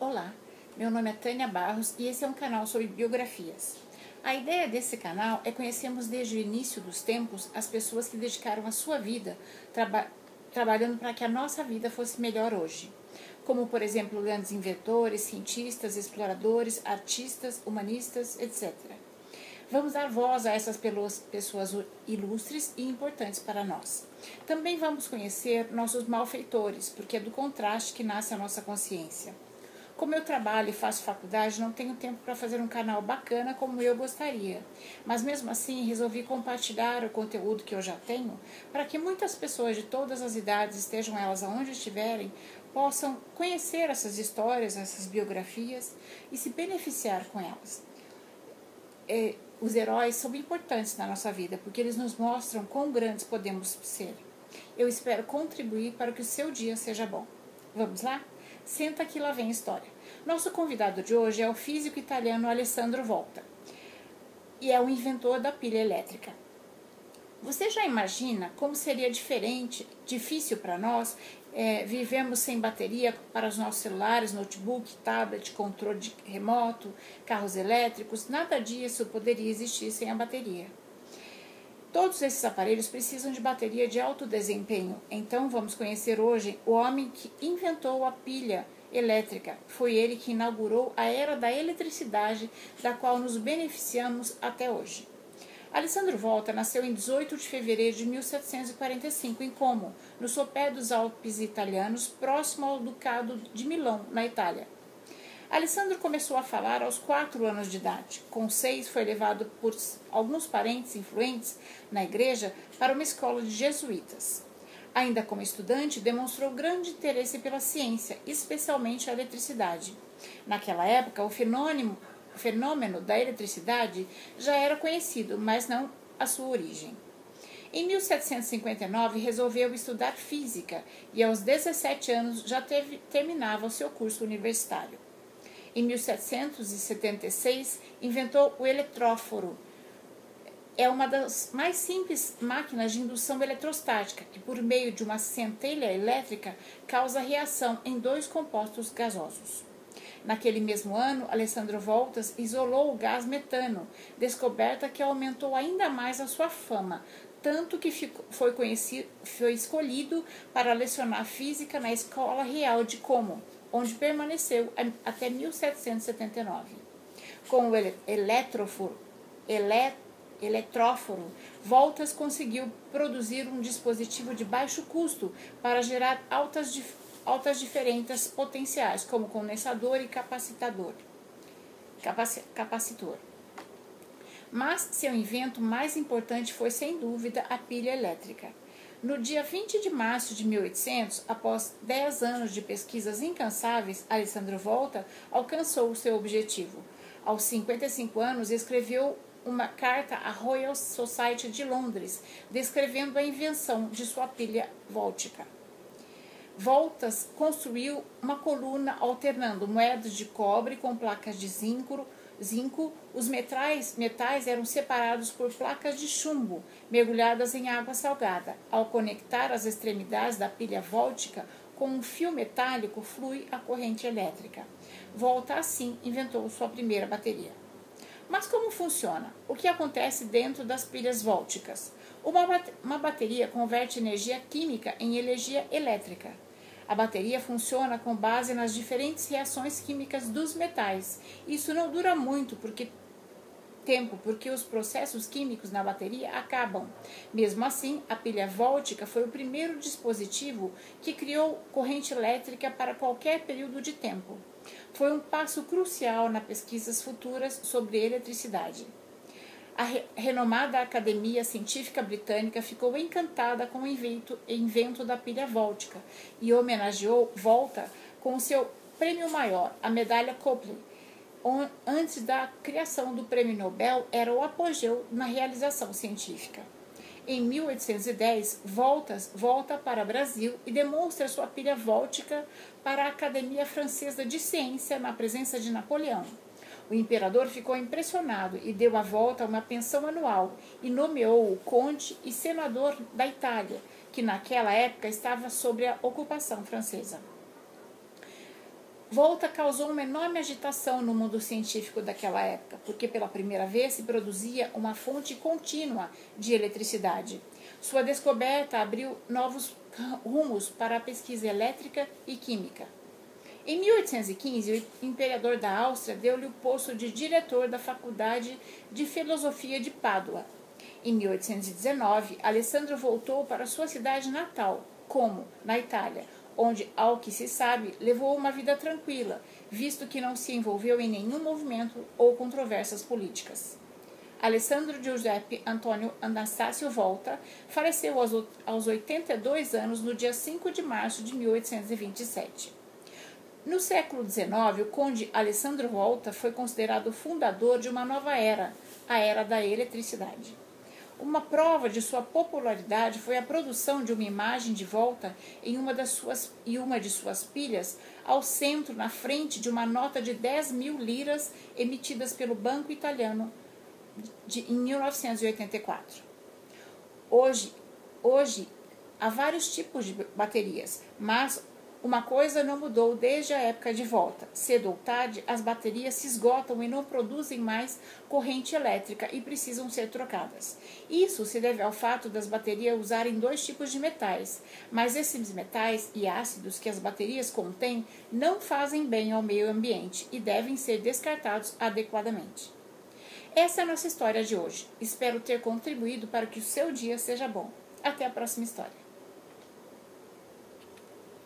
Olá, meu nome é Tânia Barros e esse é um canal sobre biografias. A ideia desse canal é conhecermos desde o início dos tempos as pessoas que dedicaram a sua vida traba trabalhando para que a nossa vida fosse melhor hoje. Como, por exemplo, grandes inventores, cientistas, exploradores, artistas, humanistas, etc. Vamos dar voz a essas pessoas ilustres e importantes para nós. Também vamos conhecer nossos malfeitores, porque é do contraste que nasce a nossa consciência. Como eu trabalho e faço faculdade, não tenho tempo para fazer um canal bacana como eu gostaria. Mas mesmo assim, resolvi compartilhar o conteúdo que eu já tenho para que muitas pessoas de todas as idades, estejam elas aonde estiverem, possam conhecer essas histórias, essas biografias e se beneficiar com elas. É, os heróis são importantes na nossa vida porque eles nos mostram quão grandes podemos ser. Eu espero contribuir para que o seu dia seja bom. Vamos lá? Senta que lá vem história. Nosso convidado de hoje é o físico italiano Alessandro Volta e é o inventor da pilha elétrica. Você já imagina como seria diferente, difícil para nós é, vivemos sem bateria para os nossos celulares, notebook, tablet, controle remoto, carros elétricos, nada disso poderia existir sem a bateria. Todos esses aparelhos precisam de bateria de alto desempenho, então vamos conhecer hoje o homem que inventou a pilha elétrica. Foi ele que inaugurou a era da eletricidade, da qual nos beneficiamos até hoje. Alessandro Volta nasceu em 18 de fevereiro de 1745 em Como, no sopé dos Alpes italianos, próximo ao Ducado de Milão, na Itália. Alessandro começou a falar aos quatro anos de idade. Com seis, foi levado por alguns parentes influentes na igreja para uma escola de jesuítas. Ainda como estudante, demonstrou grande interesse pela ciência, especialmente a eletricidade. Naquela época, o fenômeno fenômeno da eletricidade já era conhecido, mas não a sua origem. Em 1759, resolveu estudar física e, aos 17 anos, já teve, terminava o seu curso universitário. Em 1776, inventou o eletróforo. É uma das mais simples máquinas de indução eletrostática, que, por meio de uma centelha elétrica, causa reação em dois compostos gasosos. Naquele mesmo ano, Alessandro Voltas isolou o gás metano, descoberta que aumentou ainda mais a sua fama, tanto que ficou, foi, foi escolhido para lecionar física na Escola Real de Como, onde permaneceu até 1779. Com o eletróforo, eletróforo, Voltas conseguiu produzir um dispositivo de baixo custo para gerar altas altas diferentes potenciais, como condensador e capacitador. capacitor. Mas seu invento mais importante foi, sem dúvida, a pilha elétrica. No dia 20 de março de 1800, após 10 anos de pesquisas incansáveis, Alessandro Volta alcançou o seu objetivo. Aos 55 anos, escreveu uma carta à Royal Society de Londres, descrevendo a invenção de sua pilha vóltica. Voltas construiu uma coluna alternando moedas de cobre com placas de zinco. Zinco. Os metais, metais eram separados por placas de chumbo mergulhadas em água salgada. Ao conectar as extremidades da pilha vóltica com um fio metálico, flui a corrente elétrica. Volta assim inventou sua primeira bateria. Mas como funciona? O que acontece dentro das pilhas vólticas? Uma, uma bateria converte energia química em energia elétrica. A bateria funciona com base nas diferentes reações químicas dos metais. Isso não dura muito porque tempo, porque os processos químicos na bateria acabam. Mesmo assim, a pilha vóltica foi o primeiro dispositivo que criou corrente elétrica para qualquer período de tempo. Foi um passo crucial nas pesquisas futuras sobre eletricidade. A renomada Academia Científica Britânica ficou encantada com o invento, invento da pilha vóltica e homenageou Volta com seu prêmio maior, a medalha Copley. Antes da criação do prêmio Nobel, era o apogeu na realização científica. Em 1810, Voltas volta para o Brasil e demonstra sua pilha vóltica para a Academia Francesa de Ciência na presença de Napoleão. O imperador ficou impressionado e deu a volta a uma pensão anual e nomeou o conde e senador da Itália, que naquela época estava sob a ocupação francesa. Volta causou uma enorme agitação no mundo científico daquela época, porque pela primeira vez se produzia uma fonte contínua de eletricidade. Sua descoberta abriu novos rumos para a pesquisa elétrica e química. Em 1815, o imperador da Áustria deu-lhe o posto de diretor da Faculdade de Filosofia de Pádua. Em 1819, Alessandro voltou para sua cidade natal, Como, na Itália, onde, ao que se sabe, levou uma vida tranquila, visto que não se envolveu em nenhum movimento ou controvérsias políticas. Alessandro Giuseppe Antônio Anastácio Volta faleceu aos 82 anos no dia 5 de março de 1827. No século XIX, o conde Alessandro Volta foi considerado o fundador de uma nova era, a era da eletricidade. Uma prova de sua popularidade foi a produção de uma imagem de volta em uma, das suas, em uma de suas pilhas ao centro, na frente de uma nota de 10 mil liras emitidas pelo Banco Italiano de, em 1984. Hoje, hoje, há vários tipos de baterias, mas uma coisa não mudou desde a época de volta. Cedo ou tarde, as baterias se esgotam e não produzem mais corrente elétrica e precisam ser trocadas. Isso se deve ao fato das baterias usarem dois tipos de metais, mas esses metais e ácidos que as baterias contêm não fazem bem ao meio ambiente e devem ser descartados adequadamente. Essa é a nossa história de hoje. Espero ter contribuído para que o seu dia seja bom. Até a próxima história.